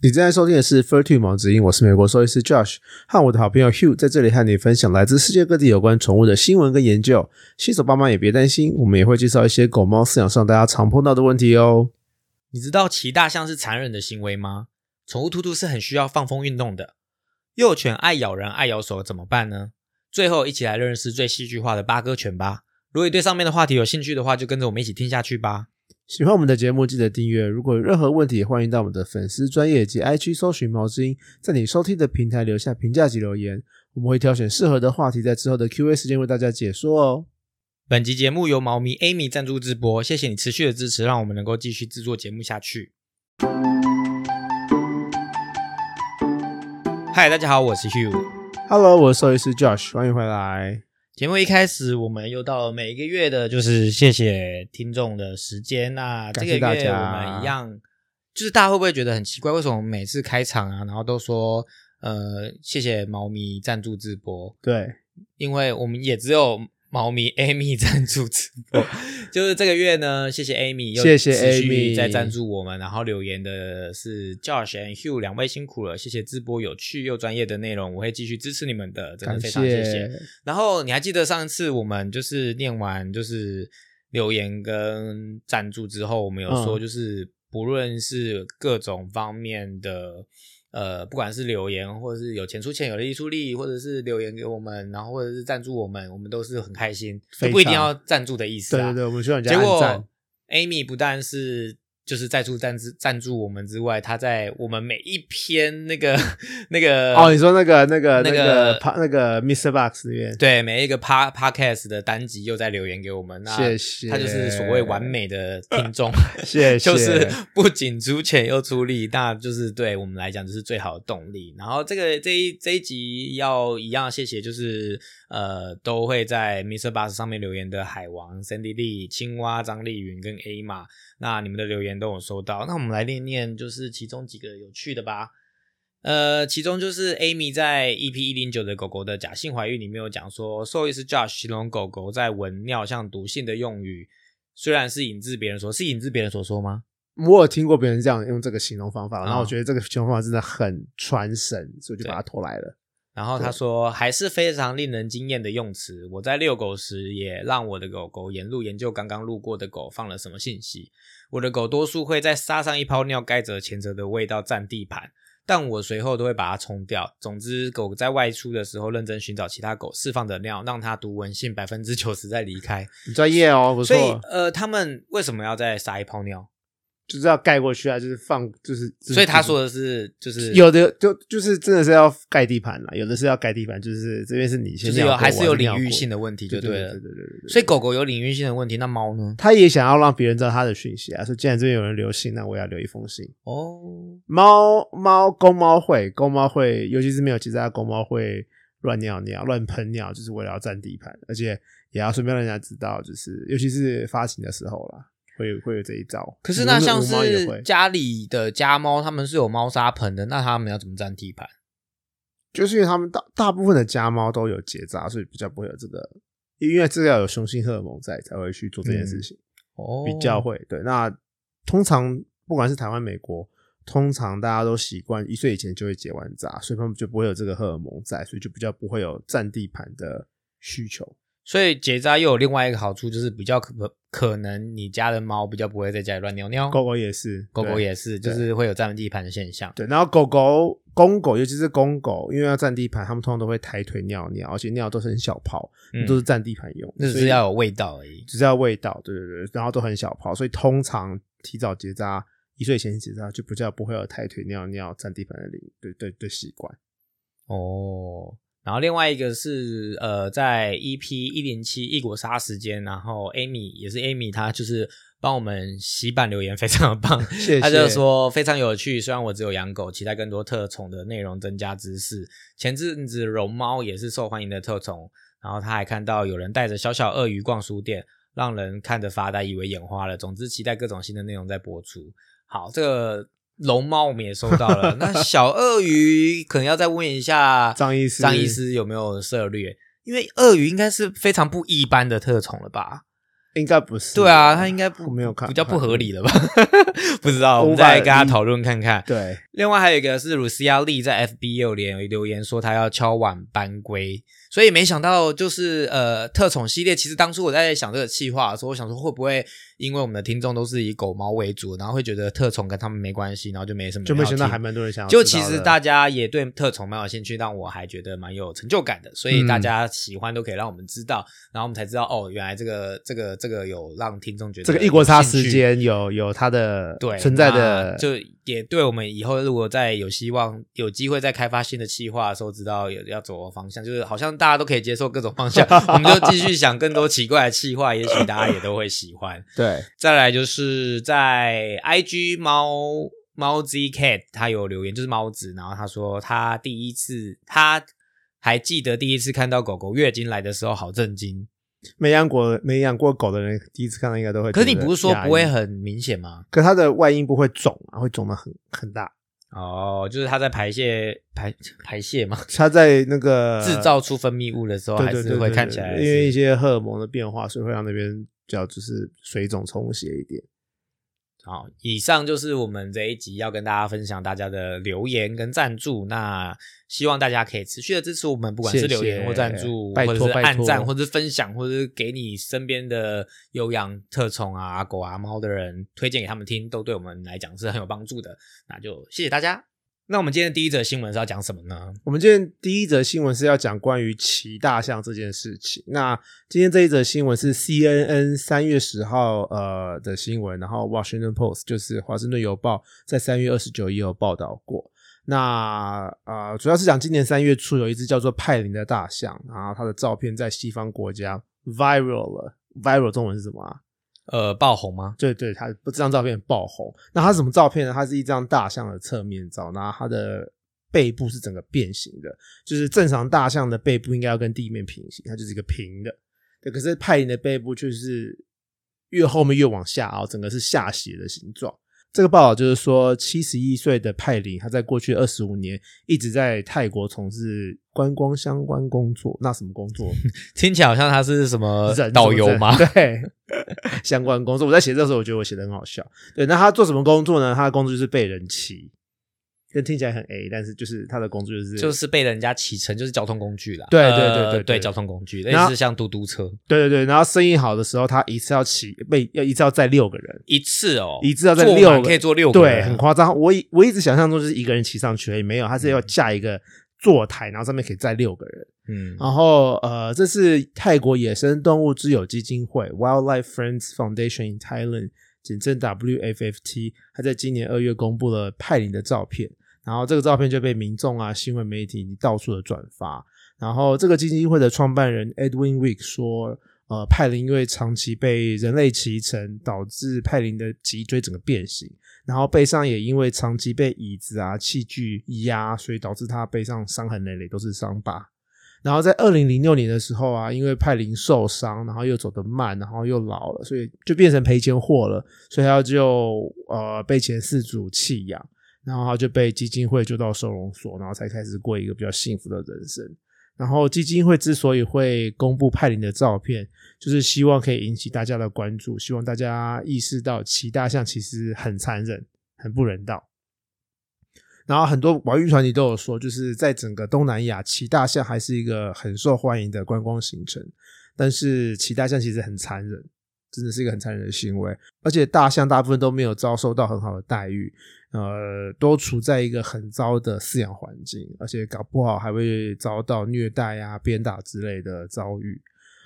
你正在收听的是《Fur Two 毛子音》，我是美国兽医师 Josh，和我的好朋友 Hugh 在这里和你分享来自世界各地有关宠物的新闻跟研究。新手爸妈也别担心，我们也会介绍一些狗猫饲养上大家常碰到的问题哦。你知道骑大象是残忍的行为吗？宠物兔兔是很需要放风运动的。幼犬爱咬人、爱咬手怎么办呢？最后一起来认识最戏剧化的八哥犬吧。如果你对上面的话题有兴趣的话，就跟着我们一起听下去吧。喜欢我们的节目，记得订阅。如果有任何问题，欢迎到我们的粉丝专业及 IG 搜寻毛之音，在你收听的平台留下评价及留言，我们会挑选适合的话题，在之后的 Q&A 时间为大家解说哦。本集节目由猫咪 Amy 赞助直播，谢谢你持续的支持，让我们能够继续制作节目下去。嗨，大家好，我是 Hugh。Hello，我是兽医师 Josh，欢迎回来。节目一开始，我们又到了每一个月的，就是谢谢听众的时间。那这个月谢大家我们一样，就是大家会不会觉得很奇怪？为什么每次开场啊，然后都说呃谢谢猫咪赞助直播？对，因为我们也只有猫咪 Amy 赞助直播，就是这个月呢，谢谢 Amy，又谢谢 Amy 在赞助我们，然后留言的是 Josh and Hugh 两位辛苦了，谢谢直播有趣又专业的内容，我会继续支持你们的，真的非常谢谢。谢。然后你还记得上一次我们就是念完就是留言跟赞助之后，我们有说嗯就是不论是各种方面的。呃，不管是留言，或者是有钱出钱，有力出力，或者是留言给我们，然后或者是赞助我们，我们都是很开心，不一定要赞助的意思啊。对对对，我们需要人家赞果。Amy 不但是就是在助赞助赞助我们之外，他在我们每一篇那个那个哦，你说那个那个那那个那个 Mr. Box 里面，对每一个 pa podcast 的单集又在留言给我们，那谢谢他就是所谓完美的听众，谢谢，就是 不仅出钱又出力，那就是对我们来讲就是最好的动力。然后这个这一这一集要一样谢谢，就是呃都会在 Mr. Bus 上面留言的海王、Cindy Lee、青蛙、张丽云跟 A 嘛，那你们的留言都有收到。那我们来念念就是其中几个有趣的吧。呃，其中就是 Amy 在 EP 一零九的狗狗的假性怀孕里面有讲说，兽医师 Josh 形容狗狗在闻尿像毒性的用语，虽然是引自别人说，是引自别人所说吗？我有听过别人这样用这个形容方法，然后我哦觉得这个形容方法真的很传神，所以我就把它拖来了。然后他说，还是非常令人惊艳的用词。我在遛狗时，也让我的狗狗沿路研究刚刚路过的狗放了什么信息。我的狗多数会在撒上一泡尿盖着前者的味道占地盘，但我随后都会把它冲掉。总之，狗在外出的时候认真寻找其他狗释放的尿，让它读闻性百分之九十再离开。很专业哦，不所以，，呃，他们为什么要再撒一泡尿？就是要盖过去啊，就是放，就是，就是所以他说的是，就是有的就就是真的是要盖地盘了，有的是要盖地盘，就是这边是你先就是有还是有领域性的问题就对了。对对对对对。所以狗狗有领域性的问题，那猫呢？它也想要让别人知道它的讯息啊，说既然这边有人留信，那我也要留一封信。哦，猫猫公猫会公猫会，尤其是没有结扎的公猫会乱尿尿、乱喷尿，就是为了要占地盘，而且也要顺便让人家知道，就是尤其是发情的时候啦，会有会有这一招。可是那像是，家里的家猫，他们是有猫砂盆的，那他们要怎么占地盘？就是因为他们大大部分的家猫都有结扎，所以比较不会有这个，因为这个要有雄性荷尔蒙在才会去做这件事情。哦比较会对。那通常不管是台湾、美国，通常大家都习惯一岁以前就会结完扎，所以他们就不会有这个荷尔蒙在，所以就比较不会有占地盘的需求。所以结扎又有另外一个好处，就是比较可可能你家的猫比较不会在家里乱尿尿，狗狗也是，狗狗也是，就是会有占地盘的现象。对。然后狗狗、公狗，尤其是公狗，因为要占地盘，它们通常都会抬腿尿尿，而且尿都是很小泡，嗯都是占地盘用，那只是要有味道而已。只是要味道，对对对，然后都很小泡，所以通常提早结扎，一岁前结扎就比较不会有抬腿尿尿占地盘的对对习惯。哦，然后另外一个是呃，在 EP 一零七异国杀时间，然后 Amy 也是 Amy，她就是帮我们洗版留言，非常的棒。谢谢他就说非常有趣，虽然我只有养狗，期待更多特宠的内容增加知识。前阵子绒猫也是受欢迎的特宠，然后他还看到有人带着小小鳄鱼逛书店，让人看着发呆，以为眼花了。总之，期待各种新的内容在播出。好，这个龙猫我们也收到了，那小鳄鱼可能要再问一下张医师张医师有没有涉略，因为鳄鱼应该是非常不一般的特宠了吧？应该不是。对啊，他应该不没有看比较不合理了吧？不知道，我们再跟他讨论看看。对，另外还有一个是鲁斯亚利在 FB 有留留言说他要敲碗班规，所以没想到就是呃特宠系列，其实当初我在想这个计划的时候，我想说会不会因为我们的听众都是以狗猫为主，然后会觉得特宠跟他们没关系，然后就没什么就没想到还蛮多人想要就。其实大家也对特宠蛮有兴趣，让我还觉得蛮有成就感的，所以嗯大家喜欢都可以让我们知道，然后我们才知道哦，原来这个这个这个有让听众觉得这个异国差时间有有它的对存在的那，就也对我们以后如果再有希望有机会再开发新的企划的时候，知道有要走的方向，就是好像大家都可以接受各种方向，我们就继续想更多奇怪的企划，也许大家也都会喜欢。对再来就是在 IG 猫猫 Z Cat 他有留言，就是猫子，然后他说他第一次他还记得第一次看到狗狗月经来的时候，好震惊。没养过没养过狗的人，第一次看到应该都会。可是你不是说不会？很明显吗？可它的外阴部会肿啊，会肿的很很大。哦，就是它在排泄排排泄嘛，它在那个制造出分泌物的时候，还是会看起来因为一些荷尔蒙的变化，所以会让那边比较就是水肿充血一点。好。以上就是我们这一集要跟大家分享大家的留言跟赞助。那希望大家可以持续的支持我们，不管是留言或赞助，拜或者是按赞，或者是分享，或者是给你身边的有养特宠啊、狗啊、猫的人推荐给他们听，都对我们来讲是很有帮助的。那就谢谢大家。那我们今天第一则新闻是要讲什么呢？我们今天第一则新闻是要讲关于骑大象这件事情。那今天这一则新闻是 CNN 三月十号呃的新闻，然后 Washington Post 就是华盛顿邮报在三月二十九也有报道过。那呃，主要是讲今年三月初有一只叫做派林的大象，然后它的照片在西方国家 viral 了。viral 中文是什么啊？呃，爆红吗？对对，他这张照片爆红。那他什么照片呢？他是一张大象的侧面照，然后它的背部是整个变形的，就是正常大象的背部应该要跟地面平行，它就是一个平的。对，可是派林的背部却是越后面越往下凹，整个是下斜的形状。这个报道就是说，七十一岁的派林，他在过去二十五年一直在泰国从事观光相关工作。那什么工作？听起来好像他是什么人导游吗？对，相关工作。我在写这个时候，我觉得我写的很好笑。对，那他做什么工作呢？他的工作就是被人骑，跟听起来很 A，但是就是他的工作就是就是被人家骑乘，就是交通工具啦。对呃对对对对对，交通工具，类然后似像嘟嘟车，对对对。然后生意好的时候，他一次要骑被要一次要载六个人，一次哦，一次要载六可以坐六个对，很夸张。我以我一直想象中就是一个人骑上去而已，没有，他是要架一个坐台，然后上面可以载六个人。嗯，然后呃，这是泰国野生动物之友基金会 （Wildlife Friends Foundation in Thailand），简称 WFFT。他在今年二月公布了派林的照片，然后这个照片就被民众啊、新闻媒体到处的转发。然后这个基金会的创办人 Edwin Wick 说，呃，派林因为长期被人类骑乘，导致派林的脊椎整个变形，然后背上也因为长期被椅子啊、器具压，所以导致他背上伤痕累累，都是伤疤。然后在二零零六年的时候啊，因为派林受伤，然后又走得慢，然后又老了，所以就变成赔钱货了。所以他就呃被前四组弃养，然后他就被基金会救到收容所，然后才开始过一个比较幸福的人生。然后基金会之所以会公布派林的照片，就是希望可以引起大家的关注，希望大家意识到骑大象其实很残忍、很不人道。然后很多保育团体都有说，就是在整个东南亚，骑大象还是一个很受欢迎的观光行程。但是骑大象其实很残忍，真的是一个很残忍的行为。而且大象大部分都没有遭受到很好的待遇，呃，都处在一个很糟的饲养环境，而且搞不好还会遭到虐待啊、鞭打之类的遭遇。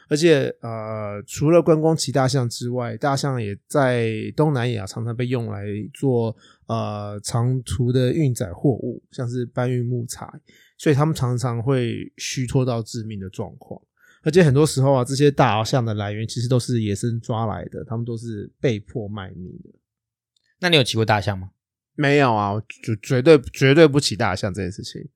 而且呃，除了观光骑大象之外，大象也在东南亚常常被用来做呃长途的运载货物，像是搬运木材，所以他们常常会虚脱到致命的状况。而且很多时候啊，这些大象的来源其实都是野生抓来的，他们都是被迫卖命的。那你有骑过大象吗？没有啊，就绝绝对绝对不骑大象这件事情。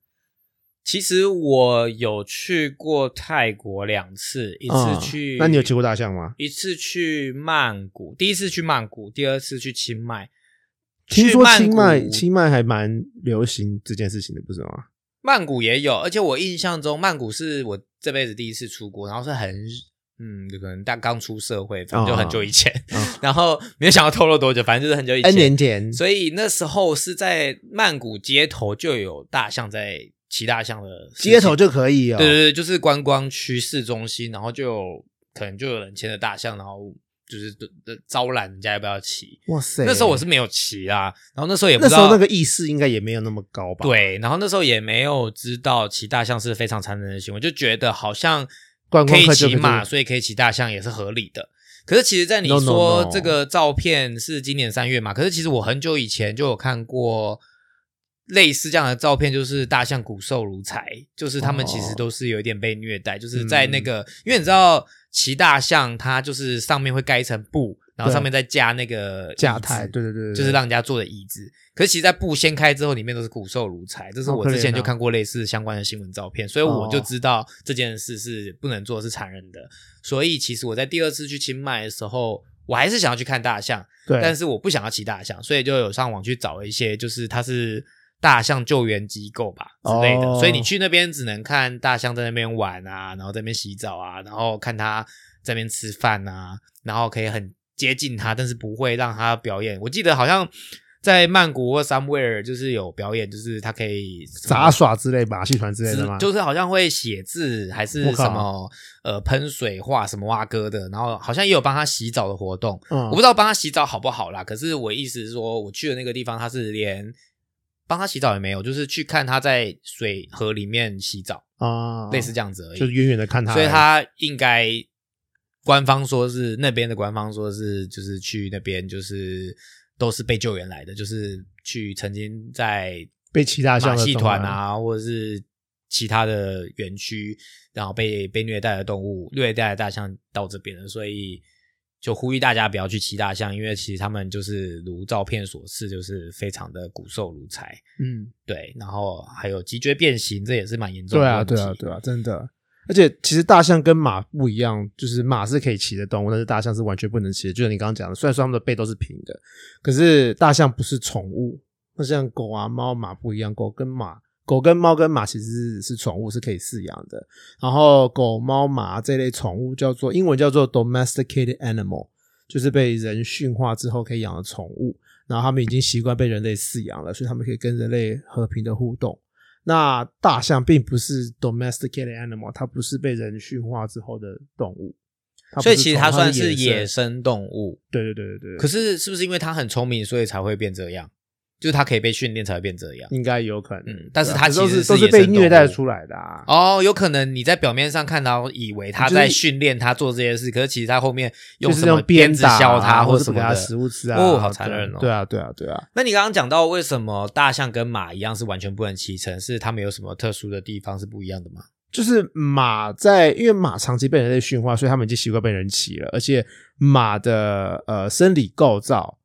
其实我有去过泰国两次，一次嗯去，那你有骑过大象吗？一次去曼谷，第一次去曼谷，第二次去清迈。听说清迈谷清迈还蛮流行这件事情的，不是吗？曼谷也有，而且我印象中曼谷是我这辈子第一次出国，然后是很嗯，就可能大刚出社会，反正就很久以前，嗯 然后没有想要透露多久，反正就是很久以前 N 前。年前，所以那时候是在曼谷街头就有大象在骑大象的街头就可以哦。对对对，就是观光区市中心，然后就有可能就有人牵着大象，然后就是招揽人家要不要骑。哇塞，那时候我是没有骑啊，然后那时候也不知道那时候那个意识应该也没有那么高吧？，对，然后那时候也没有知道骑大象是非常残忍的行为，就觉得好像观可以骑马，所以可以骑大象也是合理的。可是其实，在你说这个照片是今年三月嘛？可是其实我很久以前就有看过类似这样的照片，就是大象骨瘦如柴，就是他们其实哦都是有一点被虐待，就是在那个，因为你知道骑大象它就是上面会盖一层布，然后上面再架那个架台，对对对，对就是让人家坐的椅子。可是其实，在布掀开之后，里面都是骨瘦如柴。这是我之前就看过类似相关的新闻照片，所以我就哦知道这件事是不能做，是残忍的。所以其实我在第二次去清迈的时候，我还是想要去看大象，对，但是我不想要骑大象，所以就有上网去找一些，就是它是大象救援机构吧之类的。哦所以你去那边只能看大象在那边玩啊，然后在那边洗澡啊，然后看它在那边吃饭啊，然后可以很接近他，但是不会让他表演。我记得好像在曼谷或 somewhere 就是有表演，就是他可以杂耍之类、马戏团之类的吗？就是好像会写字，还是什么呃喷水画什么蛙哥的，然后好像也有帮他洗澡的活动。嗯我不知道帮他洗澡好不好啦，可是我意思是说，我去的那个地方，他是连帮他洗澡也没有，就是去看他在水河里面洗澡，啊，类似这样子而已。就是远远的看他，所以他应该官方说是那边的官方说是就是去那边就是都是被救援来的，就是去曾经在被骑大象马戏团啊，或者是其他的园区，然后被被虐待的动物、虐待的大象到这边了，所以就呼吁大家不要去骑大象，因为其实他们就是如照片所示，就是非常的骨瘦如柴，嗯，对，然后还有脊椎变形，这也是蛮严重的对啊。对啊，对啊，真的。而且其实大象跟马不一样，就是马是可以骑的动物，但是大象是完全不能骑的。就像你刚刚讲的，虽然说它们的背都是平的，可是大象不是宠物，那像狗啊、猫、马不一样，狗跟马。狗跟猫跟马其实是是宠物，是可以饲养的。然后狗、猫、马这类宠物叫做英文叫做 domesticated animal，就是被人驯化之后可以养的宠物。然后它们已经习惯被人类饲养了，所以它们可以跟人类和平的互动。那大象并不是 domesticated animal，它不是被人驯化之后的动物，所以其实它算是是野。生动物，对对对对对，可是是不是因为它很聪明，所以才会变这样？就是它可以被训练才会变这样？应该有可能，嗯但是它其实可都是被虐待出来的啊。哦，有可能你在表面上看到，以为他在训练他做这些事，可是其实他后面用就是什么用鞭子打削他啊，或什么的者给它食物吃啊，哦好残忍哦对啊，对啊，对啊。那你刚刚讲到为什么大象跟马一样是完全不能骑乘，是它们有什么特殊的地方是不一样的吗？就是马在，因为马长期被人类驯化，所以他们已经习惯被人骑了，而且马的呃生理构造，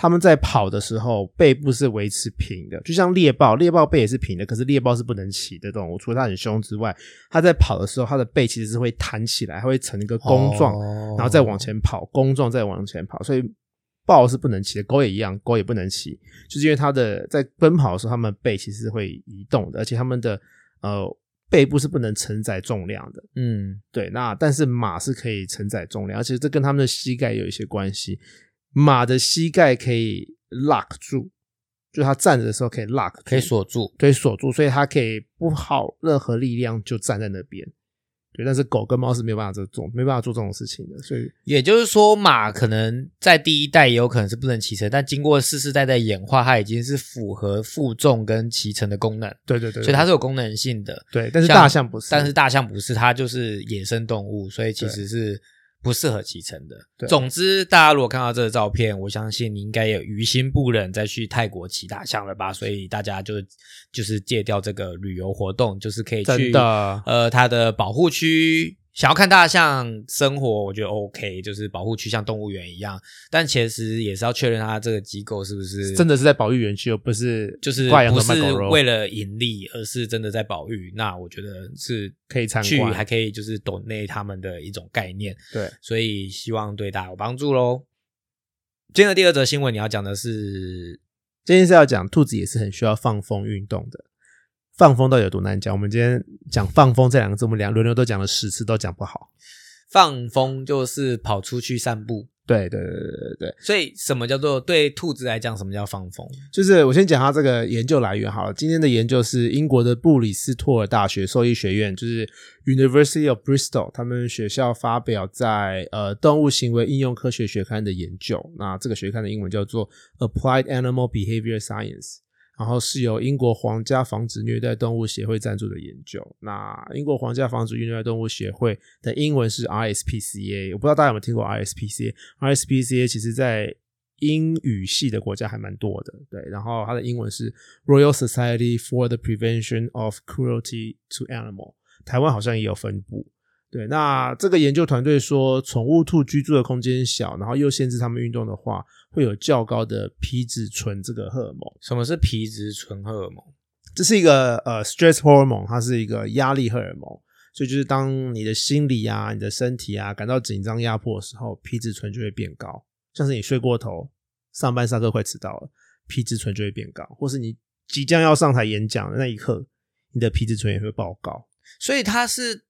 他们在跑的时候背部是维持平的，就像猎豹，猎豹背也是平的，可是猎豹是不能骑的动物，除了它很凶之外，它在跑的时候，它的背其实是会弹起来，它会成一个弓状，哦然后再往前跑，弓状再往前跑，所以豹是不能骑的，狗也一样，狗也不能骑，就是因为它的在奔跑的时候，它们背其实是会移动的，而且它们的呃背部是不能承载重量的。嗯，对，那但是马是可以承载重量，而且这跟它们的膝盖有一些关系。马的膝盖可以 lock 住，就它站着的时候可以 lock，住可以锁住。可以锁住，所以它可以不耗任何力量就站在那边。对，但是狗跟猫是没有办法这种没办法做这种事情的，所以也就是说，马可能在第一代也有可能是不能骑乘，但经过世世代代演化，它已经是符合负重跟骑乘的功能，对对对，所以它是有功能性的。对，但是大象不是，但是大象不是，它就是野生动物，所以其实是不适合骑乘的。对总之，大家如果看到这个照片，我相信你应该也于心不忍再去泰国骑大象了吧？所以大家就就是戒掉这个旅游活动，就是可以去真的呃它的保护区。想要看大象生活，我觉得 OK，就是保护区像动物园一样，但其实也是要确认它这个机构是不是真的是在保育园区，而不是就是不是为了盈利，而是真的在保育。那我觉得是可以参去，观还可以就是懂内他们的一种概念。对，所以希望对大家有帮助喽。今天的第二则新闻，你要讲的是今天是要讲兔子也是很需要放风运动的。放风到底有多难讲？我们今天讲放风这两个字，我们两轮流都讲了十次，都讲不好。放风就是跑出去散步。对对对对对对，所以什么叫做对兔子来讲，什么叫放风？就是我先讲它这个研究来源好了。今天的研究是英国的布里斯托尔大学兽医学院，就是 University of Bristol，他们学校发表在呃动物行为应用科学学刊的研究。那这个学刊的英文叫做 Applied Animal Behavior Science。然后是由英国皇家防止虐待动物协会赞助的研究。那英国皇家防止虐待动物协会的英文是 RSPCA，我不知道大家有没有听过 RSPCA。RSPCA 其实在英语系的国家还蛮多的，对。然后它的英文是 Royal Society for the Prevention of Cruelty to Animal，台湾好像也有分部。对，那这个研究团队说，宠物兔居住的空间小，然后又限制它们运动的话，会有较高的皮质醇这个荷尔蒙。什么是皮质醇荷尔蒙？这是一个呃 stress hormone，它是一个压力荷尔蒙。所以就是当你的心理啊、你的身体啊感到紧张压迫的时候，皮质醇就会变高。像是你睡过头、上班上课快迟到了，皮质醇就会变高；或是你即将要上台演讲的那一刻，你的皮质醇也会爆高。所以它是。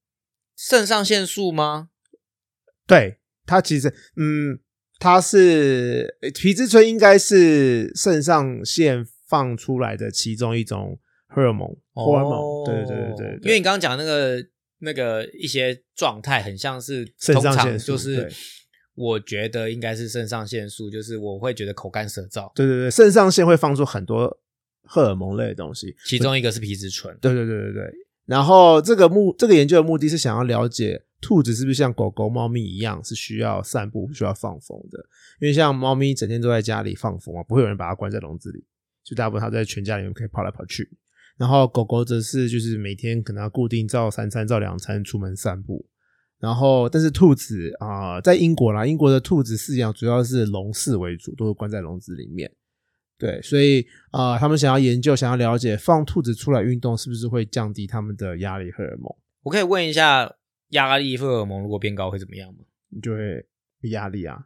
肾上腺素吗？对，它其实，嗯，它是皮质醇，应该是肾上腺放出来的其中一种荷尔蒙。荷尔蒙，对对对对。因为你刚刚讲那个那个一些状态，很像是肾上腺素，就是我觉得应该是肾上腺素，就是我会觉得口干舌燥。对对对，肾上腺会放出很多荷尔蒙类的东西，其中一个是皮质醇。对对对对对。然后这个目这个研究的目的是想要了解兔子是不是像狗狗、猫咪一样是需要散步、需要放风的。因为像猫咪整天都在家里放风啊，不会有人把它关在笼子里，就大部分它在全家里面可以跑来跑去。然后狗狗则是就是每天可能要固定照三餐、照两餐出门散步。然后但是兔子啊，在英国啦，英国的兔子饲养主要是笼饲为主，都是关在笼子里面。对，所以啊，他们想要研究，想要了解放兔子出来运动是不是会降低他们的压力荷尔蒙？我可以问一下，压力荷尔蒙如果变高会怎么样吗？你就会压力啊。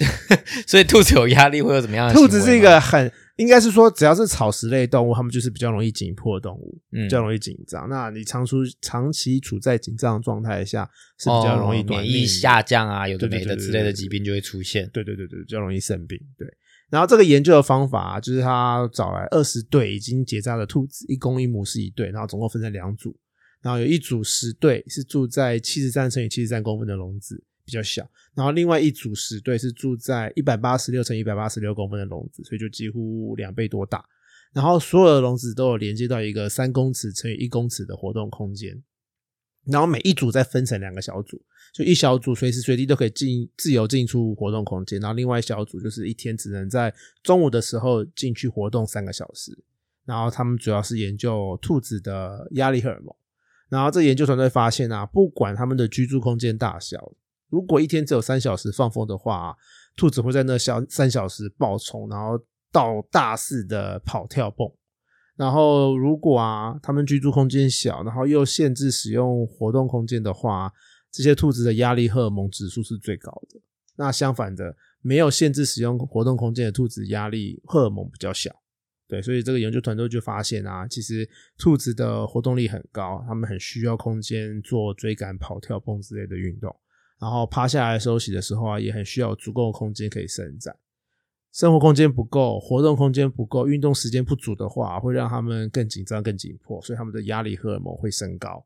所以兔子有压力会有怎么样？兔子是一个很，应该是说，只要是草食类动物，它们就是比较容易紧迫的动物，比较容易紧张。那你长出长期处在紧张状态下，是比较容易免疫下降啊，有的没的之类的疾病就会出现。对对对对，比较容易生病。对。然后这个研究的方法就是他找来二十对已经结扎的兔子，一公一母是一对，然后总共分成两组，然后有一组十对是住在七十三乘以七十三公分的笼子，比较小，然后另外一组十对是住在一百八十六乘一百八十六公分的笼子，所以就几乎两倍多大，然后所有的笼子都有连接到一个三公尺乘以一公尺的活动空间。然后每一组再分成两个小组，就一小组随时随地都可以进自由进出活动空间，然后另外一小组就是一天只能在中午的时候进去活动三个小时。然后他们主要是研究兔子的压力荷尔蒙。然后这研究团队发现啊，不管他们的居住空间大小，如果一天只有三小时放风的话，兔子会在那小三小时爆冲，然后到大肆的跑跳蹦。然后，如果啊，他们居住空间小，然后又限制使用活动空间的话，这些兔子的压力荷尔蒙指数是最高的。那相反的，没有限制使用活动空间的兔子，压力荷尔蒙比较小。对，所以这个研究团队就发现啊，其实兔子的活动力很高，它们很需要空间做追赶、跑跳、蹦之类的运动。然后趴下来休息的时候啊，也很需要足够的空间可以伸展。生活空间不够，活动空间不够，运动时间不足的话，会让他们更紧张、更紧迫，所以他们的压力荷尔蒙会升高。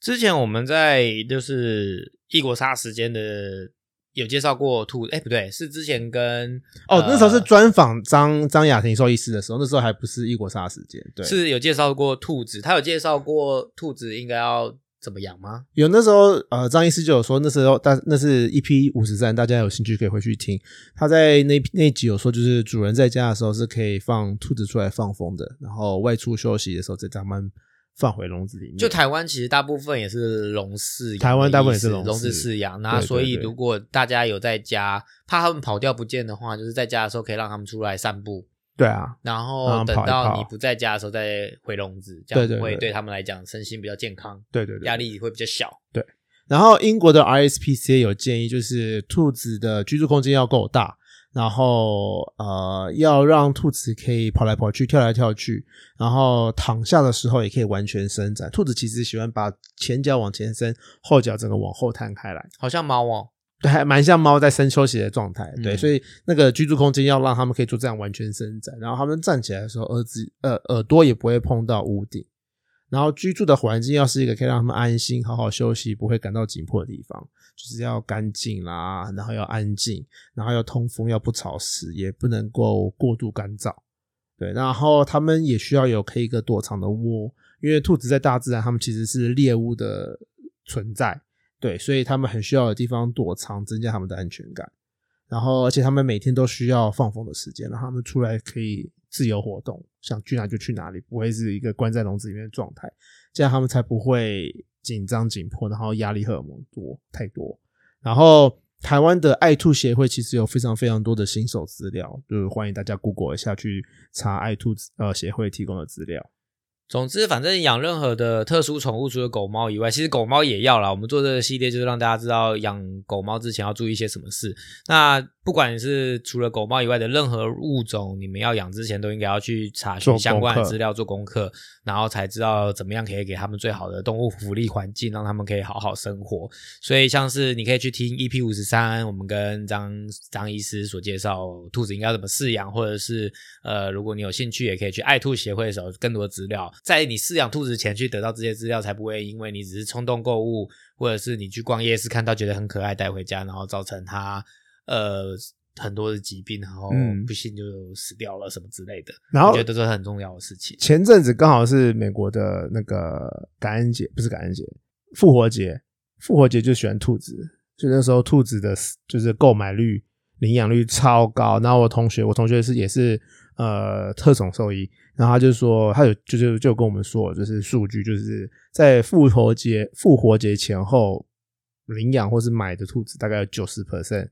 之前我们在就是异国杀时间的有介绍过兔，哎，不对，是之前跟哦，那时候是专访张张雅婷兽医师的时候，那时候还不是异国杀时间，对，是有介绍过兔子，他有介绍过兔子应该要。怎么养吗？有那时候，呃，张医师就有说，那时候，大那是一批五十三，大家有兴趣可以回去听。他在那那集有说，就是主人在家的时候是可以放兔子出来放风的，然后外出休息的时候再将它们放回笼子里面。就台湾其实大部分也是笼饲，台湾大部分也是笼子饲养。那所以如果大家有在家，怕它们跑掉不见的话，就是在家的时候可以让它们出来散步。对啊，然后等到你不在家的时候再回笼子，这样会对他们来讲身心比较健康，对对对，压力会比较小。对，然后英国的 RSPCA 有建议，就是兔子的居住空间要够大，然后呃，要让兔子可以跑来跑去、跳来跳去，然后躺下的时候也可以完全伸展。兔子其实喜欢把前脚往前伸，后脚整个往后摊开来，好像猫哦。对，还蛮像猫在深休息的状态。对，嗯所以那个居住空间要让他们可以做这样完全伸展，然后他们站起来的时候，耳子呃耳朵也不会碰到屋顶。然后居住的环境要是一个可以让他们安心、好好休息、不会感到紧迫的地方，就是要干净啦，然后要安静，然后要通风，要不潮湿，也不能够过度干燥。对，然后他们也需要有可以一个躲藏的窝，因为兔子在大自然，它们其实是猎物的存在，对，所以他们很需要有地方躲藏，增加他们的安全感。然后，而且他们每天都需要放风的时间，让他们出来可以自由活动，想去哪就去哪里，不会是一个关在笼子里面的状态，这样他们才不会紧张紧迫，然后压力荷尔蒙多太多。然后，台湾的爱兔协会其实有非常非常多的新手资料，就是欢迎大家 Google 一下去查爱兔呃协会提供的资料。总之，反正养任何的特殊宠物，除了狗猫以外，其实狗猫也要啦。我们做这个系列就是让大家知道养狗猫之前要注意一些什么事。那不管是除了狗猫以外的任何物种，你们要养之前都应该要去查询相关的资料、做功课，然后才知道怎么样可以给他们最好的动物福利环境，让他们可以好好生活。所以，像是你可以去听 EP 五十三，我们跟张张医师所介绍兔子应该怎么饲养，或者是呃，如果你有兴趣，也可以去爱兔协会的时候更多的资料，在你饲养兔子前去得到这些资料，才不会因为你只是冲动购物，或者是你去逛夜市看到觉得很可爱带回家，然后造成它呃很多的疾病，然后嗯不幸就死掉了什么之类的。然后我觉得这是很重要的事情。前阵子刚好是美国的那个感恩节，不是感恩节，复活节。复活节就喜欢兔子，所以那时候兔子的就是购买率、领养率超高。然后我同学，我同学是也是呃特种兽医，然后他就说，他有就是就跟我们说，就是数据就是在复活节复活节前后领养或是买的兔子，大概有九十 percent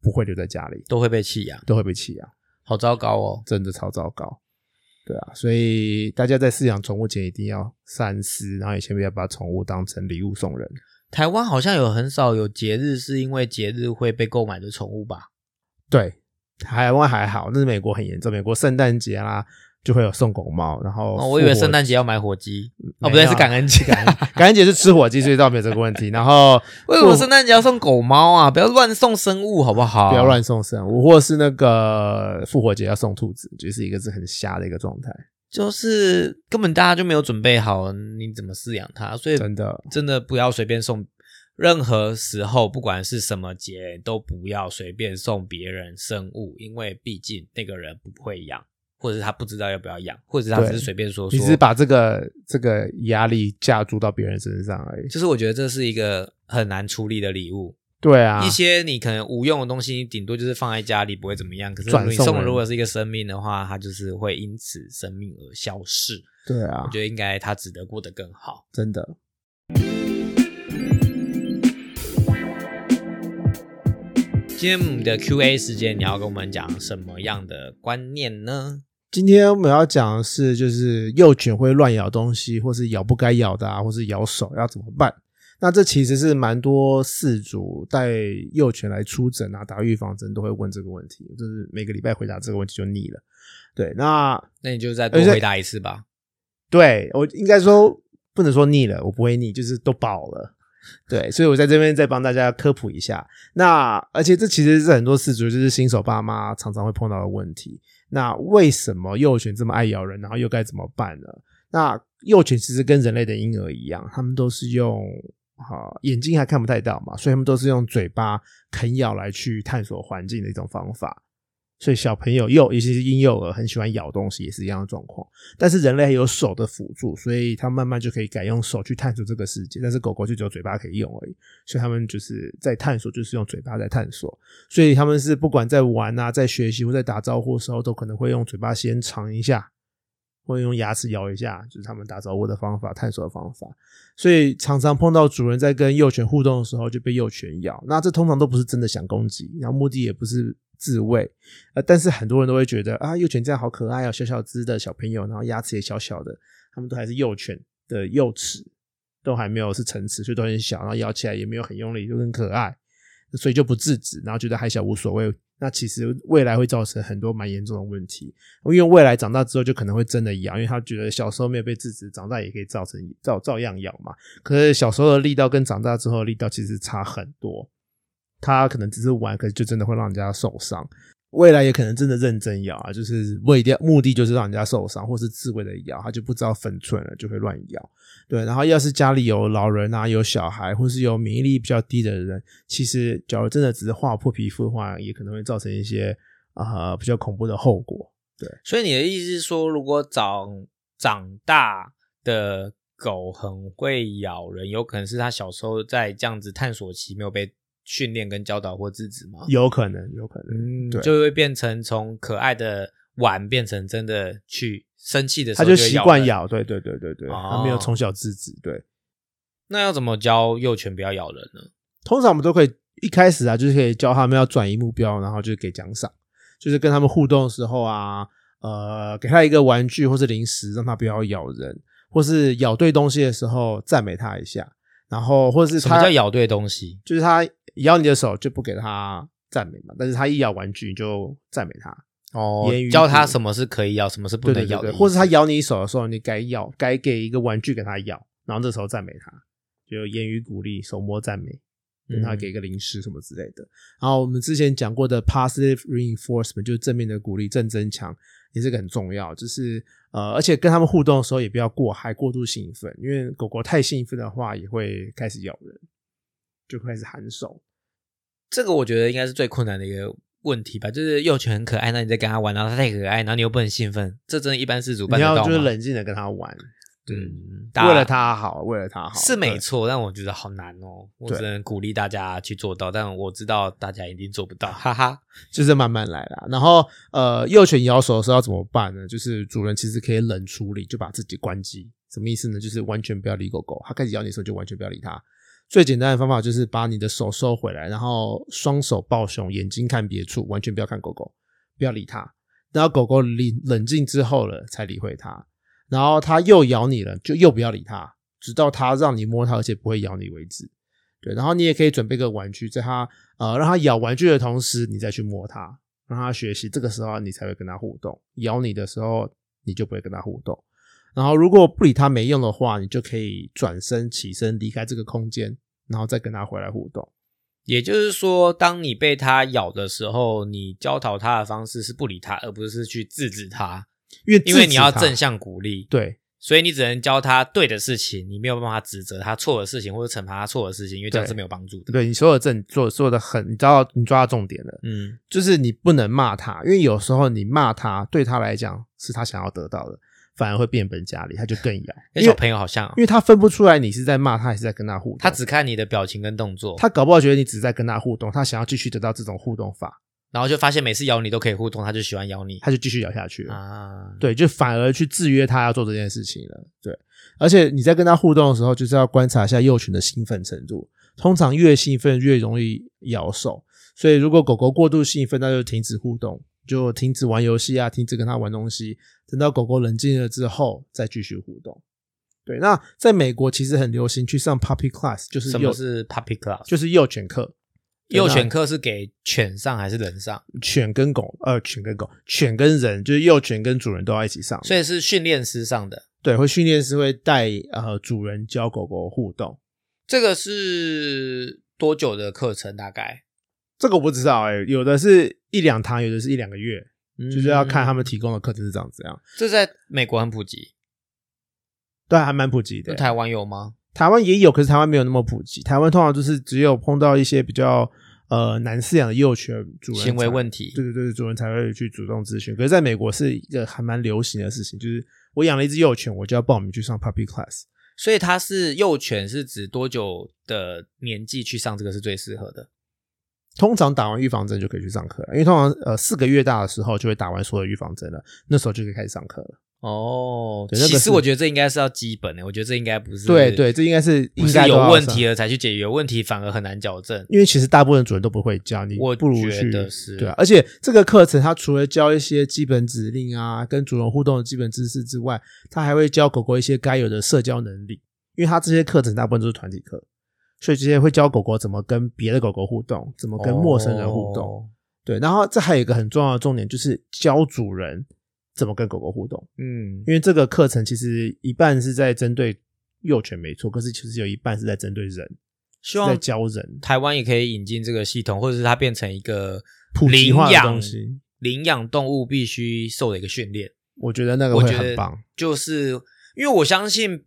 不会留在家里，都会被弃养，都会被弃养。好糟糕哦！真的超糟糕。对啊，所以大家在饲养宠物前一定要三思，然后也千万不要把宠物当成礼物送人。台湾好像有很少有节日是因为节日会被购买的宠物吧？对，台湾还好，那是美国很严重。美国圣诞节啦就会有送狗猫，然后哦，我以为圣诞节要买火鸡，哦，不对，是感恩节。感恩感恩节是吃火鸡，所以倒没有这个问题。然后为什么圣诞节要送狗猫啊？不要乱送生物好不好？不要乱送生物，或者是那个复活节要送兔子，就是一个是很瞎的一个状态，就是根本大家就没有准备好你怎么饲养它，所以真的。真的不要随便送。任何时候，不管是什么节，都不要随便送别人生物，因为毕竟那个人不会养，或者是他不知道要不要养，或者是他只是随便说说。你只是把这个这个压力架注到别人身上而已。就是我觉得这是一个很难处理的礼物。对啊，一些你可能无用的东西，你顶多就是放在家里不会怎么样。可是你送如果是一个生命的话，它就是会因此生命而消逝。对啊我，觉得应该他值得过得更好。真的。今天我们的 Q&A 时间，你要跟我们讲什么样的观念呢？今天我们要讲的是，就是幼犬会乱咬东西，或是咬不该咬的啊，或是咬手要怎么办？那这其实是蛮多饲主带幼犬来出诊啊，打预防针都会问这个问题，就是每个礼拜回答这个问题就腻了。对，那那你就再多回答一次吧。对我应该说不能说腻了，我不会腻，就是都饱了。对，所以我在这边再帮大家科普一下。那而且这其实是很多饲主就是新手爸妈常常会碰到的问题。那为什么幼犬这么爱咬人，然后又该怎么办呢？那幼犬其实跟人类的婴儿一样，他们都是用啊、眼睛还看不太到嘛，所以他们都是用嘴巴啃咬来去探索环境的一种方法。所以小朋友幼，尤其是婴幼儿，很喜欢咬东西，也是一样的状况。但是人类还有手的辅助，所以它慢慢就可以改用手去探索这个世界。但是狗狗就只有嘴巴可以用而已，所以他们就是在探索，就是用嘴巴在探索。所以他们是不管在玩啊，在学习或在打招呼的时候，都可能会用嘴巴先尝一下，或者用牙齿咬一下，就是他们打招呼的方法、探索的方法。所以常常碰到主人在跟幼犬互动的时候，就被幼犬咬。那这通常都不是真的想攻击，然后目的也不是自卫。呃，但是很多人都会觉得啊，幼犬这样好可爱哦，小小只的小朋友，然后牙齿也小小的，他们都还是幼犬的幼齿，都还没有是成齿，所以都很小，然后咬起来也没有很用力，就很可爱。所以就不制止，然后觉得还小无所谓。那其实未来会造成很多蛮严重的问题，因为未来长大之后就可能会真的咬，因为他觉得小时候没有被制止，长大也可以造成照照样咬嘛。可是小时候的力道跟长大之后力道其实差很多，他可能只是玩，可是就真的会让人家受伤。未来也可能真的认真咬啊，就是为掉目的就是让人家受伤，或是自卫的咬，他就不知道分寸了，就会乱咬。对，然后要是家里有老人啊，有小孩，或是有免疫力比较低的人，其实假如真的只是划破皮肤的话，也可能会造成一些啊比较恐怖的后果。对，所以你的意思是说，如果长长大的狗很会咬人，有可能是他小时候在这样子探索期没有被。训练跟教导或制止吗？有可能，有可能，嗯，就会变成从可爱的玩变成真的去生气的时候，他就习惯咬，对对对对对，他没有从小制止，对。那要怎么教幼犬不要咬人呢？通常我们都可以一开始啊，就是可以教他们要转移目标，然后就给奖赏，就是跟他们互动的时候啊，呃，给他一个玩具或是零食，让他不要咬人，或是咬对东西的时候赞美他一下，然后或者是什么叫咬对东西？就是他。咬你的手就不给他赞美嘛，但是他一咬玩具你就赞美他哦，教他什么是可以咬，什么是不能咬的，或者他咬你手的时候，你该咬，该给一个玩具给他咬，然后这时候赞美他，就言语鼓励，手摸赞美，跟他给个零食什么之类的。然后我们之前讲过的 positive reinforcement 就是正面的鼓励，正增强也是个很重要，就是呃，而且跟他们互动的时候也不要过嗨，过度兴奋，因为狗狗太兴奋的话也会开始咬人，就开始喊手。这个我觉得应该是最困难的一个问题吧，就是幼犬很可爱，那你在跟它玩，然后它太可爱，然后你又不能兴奋，这真的一般是主办你要就是冷静的跟它玩，嗯，为了他好，为了他好是没错，但我觉得好难哦，我只能鼓励大家去做到，但我知道大家一定做不到，哈哈，就是慢慢来啦。然后呃，幼犬咬手的时候要怎么办呢？就是主人其实可以冷处理，就把自己关机，什么意思呢？就是完全不要理狗狗，它开始咬你的时候就完全不要理它。最简单的方法就是把你的手收回来，然后双手抱胸，眼睛看别处，完全不要看狗狗，不要理它。然后狗狗冷冷静之后了，才理会它。然后它又咬你了，就又不要理它，直到它让你摸它，而且不会咬你为止。对，然后你也可以准备个玩具，在它呃让它咬玩具的同时，你再去摸它，让它学习。这个时候你才会跟它互动。咬你的时候，你就不会跟它互动。然后，如果不理他没用的话，你就可以转身起身离开这个空间，然后再跟他回来互动。也就是说，当你被他咬的时候，你教导他的方式是不理他，而不是去制止他。因为因为你要正向鼓励，对，所以你只能教他对的事情，你没有办法指责他错的事情或者惩罚他错的事情，因为这样是没有帮助的。对你所有正做做的很，你知道你抓到重点了，嗯，就是你不能骂他，因为有时候你骂他，对他来讲是他想要得到的。反而会变本加厉，他就更咬。跟小朋友好像，因为他分不出来你是在骂他还是在跟他互动，他只看你的表情跟动作，他搞不好觉得你只是在跟他互动，他想要继续得到这种互动法，然后就发现每次咬你都可以互动，他就喜欢咬你，他就继续咬下去了啊。对，就反而去制约他要做这件事情了。对，而且你在跟他互动的时候，就是要观察一下幼犬的兴奋程度，通常越兴奋越容易咬手，所以如果狗狗过度兴奋，那就停止互动。就停止玩游戏啊，停止跟他玩东西，等到狗狗冷静了之后再继续互动。对，那在美国其实很流行去上 puppy class，就是什么是 puppy class？就是幼犬课。幼犬课是给犬上还是人上？犬跟狗，呃，犬跟狗，犬跟人，就是幼犬跟主人都要一起上，所以是训练师上的。对，会训练师会带呃主人教狗狗互动。这个是多久的课程？大概？这个我不知道哎，有的是一两堂，有的是一两个月，就是要看他们提供的课程是这样子样。这在美国很普及，对，还蛮普及的。台湾有吗？台湾也有，可是台湾没有那么普及。台湾通常就是只有碰到一些比较呃男饲养的幼犬主人行为问题，对对对，主人才会去主动咨询。可是在美国是一个还蛮流行的事情，就是我养了一只幼犬，我就要报名去上 puppy class。所以它是幼犬是指多久的年纪去上这个是最适合的？通常打完预防针就可以去上课了，因为通常呃四个月大的时候就会打完所有预防针了，那时候就可以开始上课了。哦，其实我觉得这应该是要基本的，我觉得这应该不是对对，这应该是应该有问题了才去解决，有问题反而很难矫正。因为其实大部分主人都不会教你，我不如去是，对啊。而且这个课程它除了教一些基本指令啊，跟主人互动的基本知识之外，它还会教狗狗一些该有的社交能力，因为它这些课程大部分都是团体课。所以这些会教狗狗怎么跟别的狗狗互动，怎么跟陌生人互动。哦对，然后这还有一个很重要的重点，就是教主人怎么跟狗狗互动。嗯，因为这个课程其实一半是在针对幼犬没错，可是其实有一半是在针对人，希望在教人台湾也可以引进这个系统，或者是它变成一个普及化的领养东西。领养动物必须受的一个训练。我觉得那个会很棒。就是因为我相信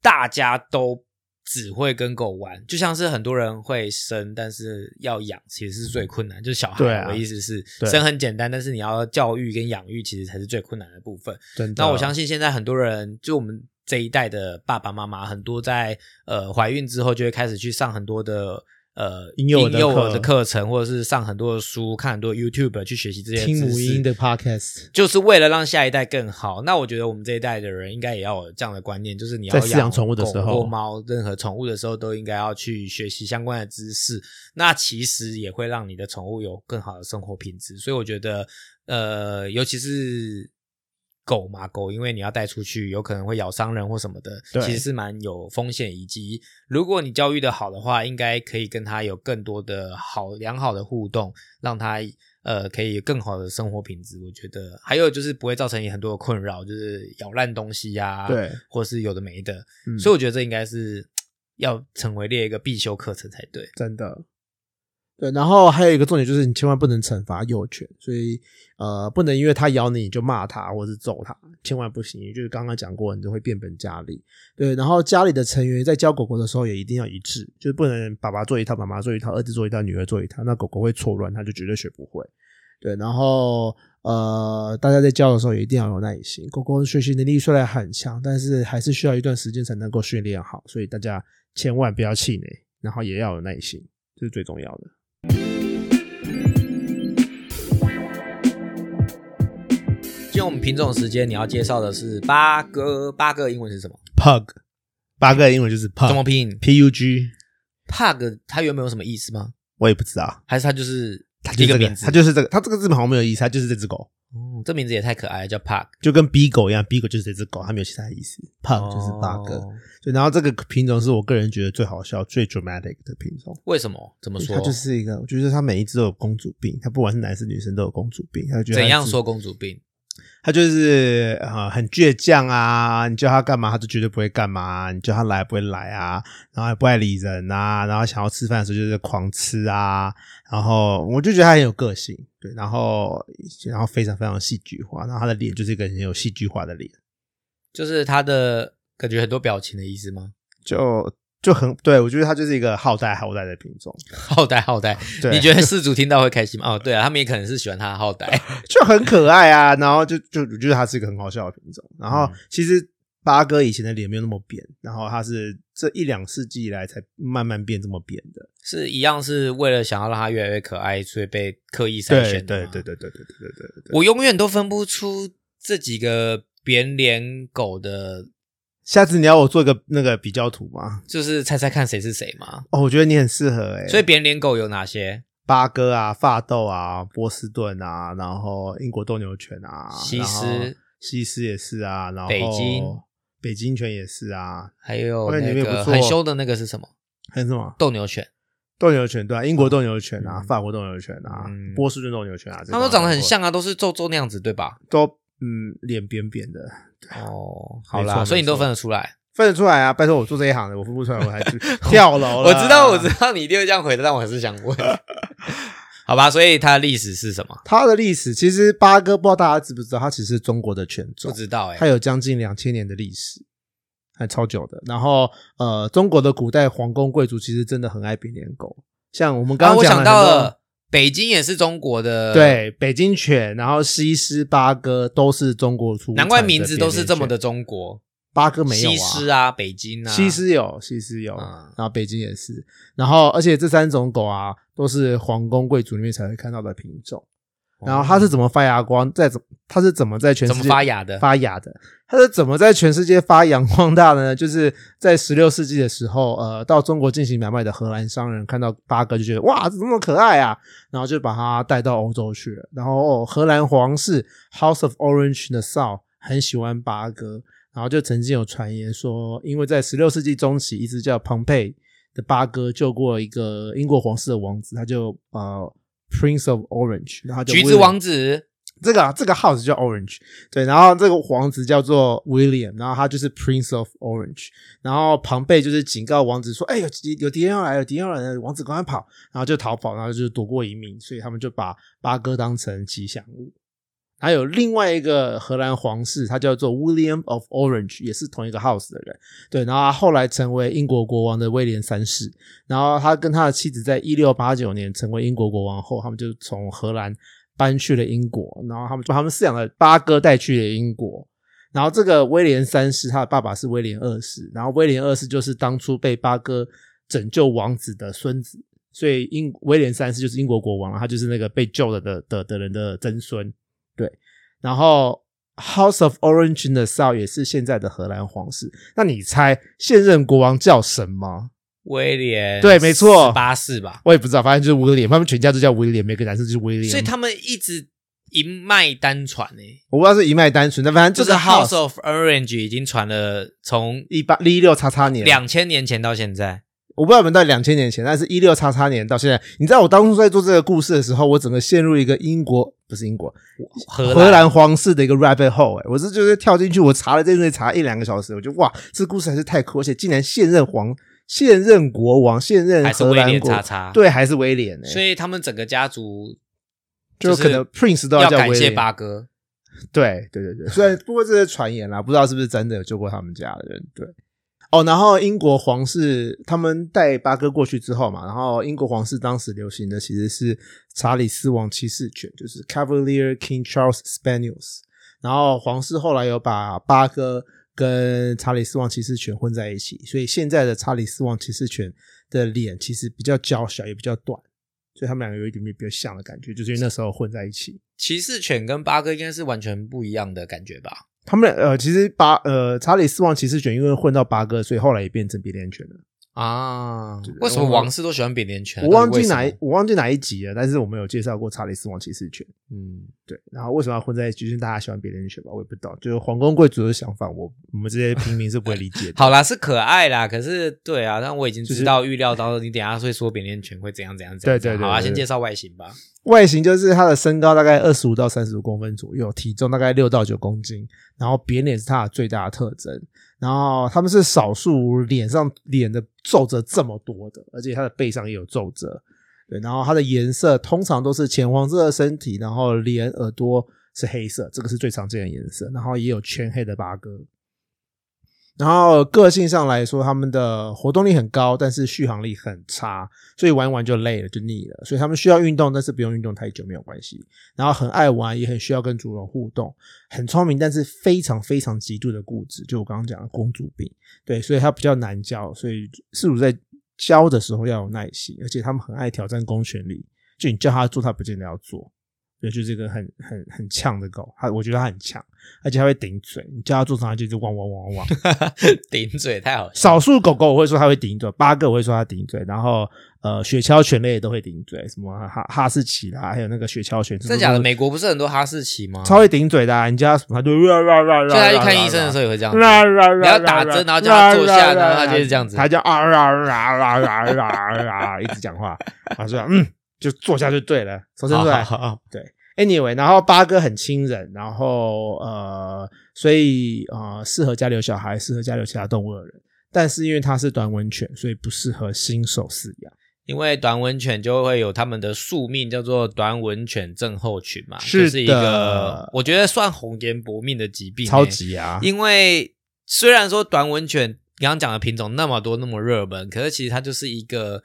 大家都只会跟狗玩，就像是很多人会生，但是要养其实是最困难。就是小孩，的意思是对生很简单，但是你要教育跟养育，其实才是最困难的部分。那我相信现在很多人，就我们这一代的爸爸妈妈，很多在呃怀孕之后就会开始去上很多的呃婴幼儿的课程，或者是上很多的书，看很多 YouTube 去学习这些听母婴的 podcast，就是为了让下一代更好。那我觉得我们这一代的人应该也要有这样的观念，就是你要饲养宠物的时候或猫，任何宠物的时候都应该要去学习相关的知识。那其实也会让你的宠物有更好的生活品质。所以我觉得，呃，尤其是。狗嘛，狗因为你要带出去，有可能会咬伤人或什么的，其实是蛮有风险。以及如果你教育的好的话，应该可以跟它有更多的好良好的互动，让它呃可以有更好的生活品质。我觉得还有就是不会造成你很多的困扰，就是咬烂东西呀、对，或是有的没的。嗯所以我觉得这应该是要成为列一个必修课程才对。真的。对，然后还有一个重点就是你千万不能惩罚幼犬，所以呃，不能因为它咬你你就骂它或是揍它，千万不行。就是刚刚讲过，你就会变本加厉。对，然后家里的成员在教狗狗的时候也一定要一致，就是不能爸爸做一套，妈妈做一套，儿子做一套，女儿做一套，那狗狗会错乱，它就绝对学不会。对，然后呃，大家在教的时候也一定要有耐心。狗狗学习能力虽然很强，但是还是需要一段时间才能够训练好，所以大家千万不要气馁，然后也要有耐心，这是最重要的。天我们品种时间，你要介绍的是八哥，八哥英文是什么？Pug，八哥英文就是 Pug，怎么拼 P U G，？Pug 它原本有什么意思吗？我也不知道，还是它就是它一个名字？它就是这个，它这个字好像没有意思，它就是这只狗，哦，这名字也太可爱了，叫 Pug。就跟 B 狗一样，B 狗就是这只狗，它没有其他意思，Pug 就是八个。哦，然后这个品种是我个人觉得最好笑、最 dramatic 的品种。为什么？怎么说？它就是一个，我觉得它每一只都有公主病，它不管是男生女生都有公主病。它就觉得它怎样说？公主病？它就是呃很倔强啊，你叫他干嘛，他就绝对不会干嘛；你叫他来不会来啊，然后也不爱理人啊，然后想要吃饭的时候就是狂吃啊。然后我就觉得他很有个性，对，然后然后非常非常戏剧化，然后他的脸就是一个很有戏剧化的脸，就是他的感觉很多表情的意思吗？就就很对我觉得它就是一个好呆好呆的品种，好呆好呆，对你觉得饲主听到会开心吗？哦，对啊，他们也可能是喜欢它的好呆。就很可爱啊，然后就就我觉得它是一个很好笑的品种。然后嗯其实八哥以前的脸没有那么扁，然后它是这一两世纪以来才慢慢变这么扁的。是一样，是为了想要让它越来越可爱，所以被刻意筛选对对对对对对对对。我永远都分不出这几个扁脸狗的，下次你要我做一个那个比较图吗？就是猜猜看谁是谁嘛。哦，我觉得你很适合哎、所以扁脸狗有哪些？八哥啊、发豆啊、波士顿啊，然后英国斗牛犬啊，西施西施也是啊，然后北京北京犬也是啊，还有那里面不很凶的那个是什么？还有什么斗牛犬，斗牛犬对啊，英国斗牛犬啊，嗯法国斗牛犬啊，嗯波士顿斗牛犬啊，这它们都长得很像啊，都是皱皱那样子，对吧？都嗯脸扁扁的，哦，好啦，所以你都分得出来。分得出来啊！拜托我做这一行的，我分不出来，我还是 跳楼了。我知道，我知道你一定会这样回的，但我还是想问。好吧，所以它的历史是什么？它的历史，其实八哥不知道大家知不知道，它其实是中国的犬种不，知道哎、它有将近两千年的历史，还超久的。然后呃，中国的古代皇宫贵族其实真的很爱扁脸狗，像我们刚啊，我刚讲到了，北京也是中国的，，对，北京犬，然后西施、八哥都是中国出难怪名字都是这么的中国。八哥没有啊，西施啊，北京啊，西施有，西施有，嗯。然后北京也是，然后而且这三种狗啊，都是皇宫贵族里面才会看到的品种。然后它是怎么发芽光，在怎它是怎么在全世界发芽的？发芽的？它是怎么在全世界发扬光大的呢？就是在十六世纪的时候，呃，到中国进行买卖的荷兰商人看到八哥就觉得哇，这么可爱啊，然后就把它带到欧洲去了。然后、哦荷兰皇室 House of Orange Nassau 很喜欢八哥，然后就曾经有传言说，因为在十六世纪中期，一只叫庞佩的八哥救过一个英国皇室的王子，他就呃 Prince of Orange，然后就橘子王子，这个啊这个 house 叫 Orange，对，然后这个王子叫做 William，然后他就是 Prince of Orange，然后庞贝就是警告王子说：“哎，有有敌人要来，有敌人要来了，王子赶快跑！”然后就逃跑，然后就躲过一命，所以他们就把八哥当成吉祥物。还有另外一个荷兰皇室，他叫做 William of Orange，也是同一个 house 的人。对，然后他后来成为英国国王的威廉三世。然后他跟他的妻子在一六八九年成为英国国王后，他们就从荷兰搬去了英国。然后他们把他们饲养的八哥带去了英国。然后这个威廉三世，他的爸爸是威廉二世，然后威廉二世就是当初被八哥拯救王子的孙子，所以英威廉三世就是英国国王，他就是那个被救了的的的人的曾孙。对，然后 House of Orange in the South 也是现在的荷兰皇室。那你猜现任国王叫什么？威廉，对没错八世吧。我也不知道，反正就是威廉，他们全家都叫威廉，每个男生就是威廉。所以他们一直一脉单传诶、我不知道是一脉单传，但，反正就就是是 House of Orange 已经传了从一八一六叉叉年，两千年前到现在。我不知道有没有到两千年前，但是一六叉叉年到现在。你知道我当初在做这个故事的时候，我整个陷入一个英国不是英国荷荷兰皇室的一个 rabbit hole，哎、我是就是跳进去，我查了这东西查一两个小时，我就哇，这故事还是太酷，而且竟然现任皇、现任国王、现任还是威廉荷兰国叉叉，对，还是威廉、欸，所以他们整个家族就可能 Prince 都要感谢叫威廉。八哥。对对对对，虽然不过这是传言啦，不知道是不是真的有救过他们家的人。对，哦，然后英国皇室他们带八哥过去之后嘛，然后英国皇室当时流行的其实是查理斯王骑士犬，就是 Cavalier King Charles Spaniels。然后皇室后来有把八哥跟查理斯王骑士犬混在一起，所以现在的查理斯王骑士犬的脸其实比较娇小，也比较短，所以他们两个有一点点比较像的感觉，就是因为那时候混在一起。骑士犬跟八哥应该是完全不一样的感觉吧？他们俩呃，其实八呃，查理四王骑士犬因为混到八哥，所以后来也变成别连犬了。啊对，为什么王室都喜欢扁连犬？我忘记哪一我忘记哪一集了，但是我们有介绍过查理斯王骑士犬。嗯，对，然后为什么要混在一起？就是大家喜欢扁连犬吧，我也不知道。就是皇宫贵族的想法，我我们这些平民是不会理解的。好啦，是可爱啦，可是对啊，但我已经就是知道预料到你等下会说扁连犬会怎样怎样怎样。对对对好啊，先介绍外形吧。外形就是它的身高大概二十五到三十五公分左右，体重大概六到九公斤，然后扁脸是它的最大的特征。然后他们是少数脸上脸的皱褶这么多的，而且他的背上也有皱褶。对，然后他的颜色通常都是浅黄色的身体，然后脸、耳朵是黑色，这个是最常见的颜色。然后也有全黑的八哥。然后个性上来说，他们的活动力很高，但是续航力很差，所以玩一玩就累了，就腻了。所以他们需要运动，但是不用运动太久没有关系。然后很爱玩，也很需要跟主人互动，很聪明，但是非常非常极度的固执，就我刚刚讲的公主病。对，所以它比较难教，所以事主在教的时候要有耐心，而且他们很爱挑战公权力，就你叫他做，他不见得要做。对，就这个很很很呛的狗，它我觉得它很呛，而且它会顶嘴，你叫它做什么，它就一直汪汪汪汪汪。顶嘴太好笑。少数狗狗我会说它会顶嘴，八个我会说它顶嘴，然后呃雪橇犬类也都会顶嘴，什么哈哈士奇啦，还有那个雪橇犬，真的假的？美国不是很多哈士奇吗？超会顶嘴的、啊，你叫它什么它就啦啦啦啦，所以他去看医生的时候也会这样子。啦啦啦，你要打针然后叫它坐下然后它就是这样子它叫啊啦啦啦啦啦啦，一直讲话，啊说嗯就坐下就对了，手伸出来，好好好对，anyway，然后八哥很亲人，然后呃，所以呃适合家里有小孩，适合家里有其他动物的人，但是因为它是短吻犬，所以不适合新手饲养。因为短吻犬就会有他们的宿命，叫做短吻犬症候群嘛，是就是一的个我觉得算红颜薄命的疾病欸、超级啊！因为虽然说短吻犬刚刚讲的品种那么多那么热门，可是其实它就是一个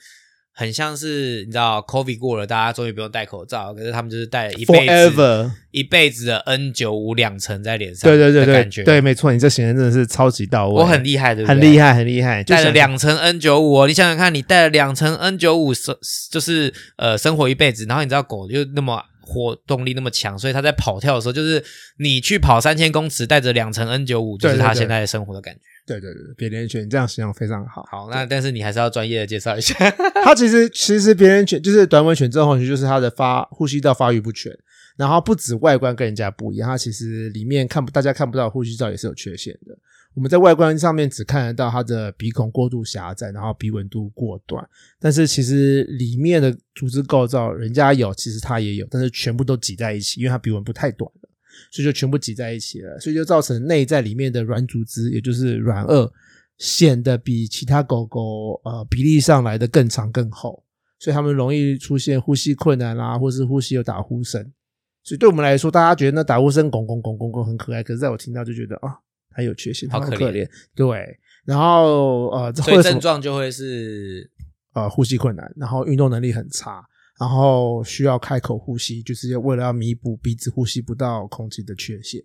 很像是你知道，COVID 过了，大家终于不用戴口罩，可是他们就是戴一辈子一辈子的 N 九五两层在脸上，对对对对感觉。对，没错，你这形容真的是超级到位，我很厉害，对不对？很厉害，很厉害，就带了两层 N 九五哦，你想想看，你戴了两层 N 九五生就是呃生活一辈子，然后你知道狗又那么活动力那么强，所以他在跑跳的时候，就是你去跑三千公尺，带着两层 N 九五，就是对对对它现在的生活的感觉。对对对，别连犬，你这样形容非常好。好，那但是你还是要专业的介绍一下。它其实其实别人犬就是短吻犬症候群，就是它的发呼吸道发育不全，然后不止外观跟人家不一样，它其实里面看不大家看不到呼吸道也是有缺陷的。我们在外观上面只看得到它的鼻孔过度狭窄，然后鼻纹度过短，但是其实里面的组织构造人家有，其实它也有，但是全部都挤在一起，因为它鼻纹部太短了，所以就全部挤在一起了，所以就造成内在里面的软组织，也就是软腭，显得比其他狗狗呃比例上来的更长更厚，所以它们容易出现呼吸困难啦，或是呼吸有打呼声。所以对我们来说，大家觉得那打呼声拱拱拱拱拱很可爱，可是在我听到就觉得啊，它有缺陷，好可怜。对，然后呃，这所以症状就会是呃呼吸困难，然后运动能力很差，然后需要开口呼吸，就是为了要弥补鼻子呼吸不到空气的缺陷。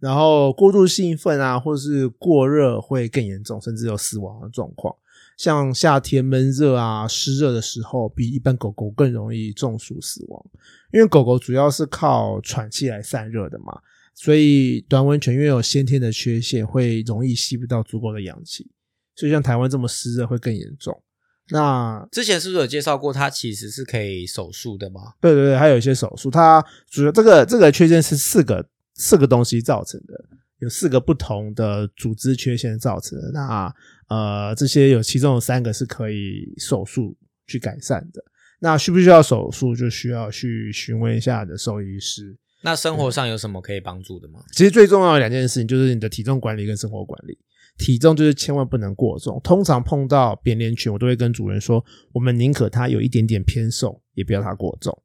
然后过度兴奋啊，或者是过热会更严重，甚至有死亡的状况。像夏天闷热啊、湿热的时候，比一般狗狗更容易中暑死亡，因为狗狗主要是靠喘气来散热的嘛，所以短吻犬因为有先天的缺陷，会容易吸不到足够的氧气，所以像台湾这么湿热会更严重。那之前是不是有介绍过，它其实是可以手术的吗？对对对，还有一些手术，它主要这个这个缺陷是四个四个东西造成的，有四个不同的组织缺陷造成的。那呃，这些有其中有三个是可以手术去改善的。那需不需要手术，就需要去询问一下你的兽医师。那生活上有什么可以帮助的吗？其实最重要的两件事情就是你的体重管理跟生活管理。体重就是千万不能过重。通常碰到扁脸犬，我都会跟主人说，我们宁可它有一点点偏瘦，也不要它过重。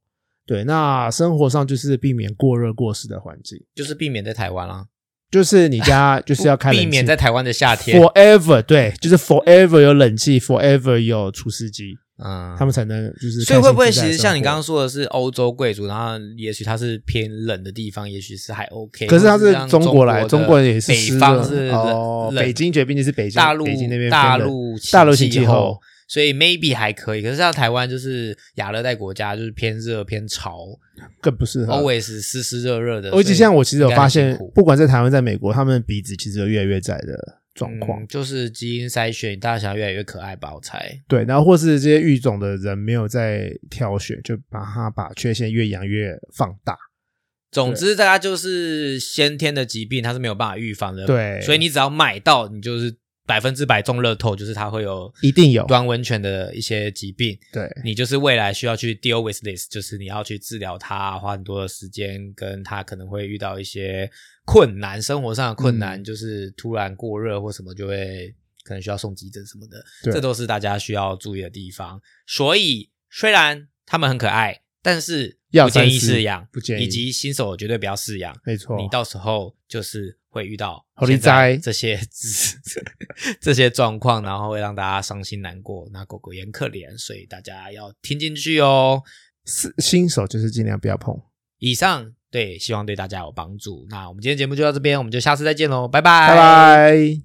对，那生活上就是避免过热过湿的环境，就是避免在台湾啦，就是你家 就是要开避免在台湾的夏天。forever，对，就是 forever 有冷气，forever 有除湿机，嗯，他们才能就是。所以会不会其实像你刚刚，说的是欧洲贵族，然后也许它是偏冷的地方，也许是还 OK。可是它是中国来，的中国人也是北方是哦，冷北京绝壁就是北京，大陆北京那边大陆大陆型气气候，所以 maybe 还可以。可是像台湾就是亚热带国家，就是偏热偏潮更不适合。，always 湿湿热热的。而且像我其实有发现不管在台湾在美国，他们鼻子其实有越来越窄的状况。嗯就是基因筛选，大家想要越来越可爱吧？我猜。对，然后或是这些育种的人没有在挑选，就把它把缺陷越养越放大。总之，大家就是先天的疾病，它是没有办法预防的。对所以你只要买到，你就是百分之百中乐透，就是它会有一定有。端温泉的一些疾病。对。你就是未来需要去 deal with this，就是你要去治疗它，花很多的时间，跟它可能会遇到一些困难，生活上的困难，嗯。就是突然过热或什么，就会可能需要送急诊什么的，这都是大家需要注意的地方。所以虽然他们很可爱，但是要不建议饲养，不建议以及新手绝对不要饲养。没错。你到时候就是会遇到好利现在这些 这些状况，然后会让大家伤心难过。那狗狗也很可怜，所以大家要听进去哦。是新手就是尽量不要碰。以上对，希望对大家有帮助。那我们今天节目就到这边，我们就下次再见喽，拜拜，拜拜。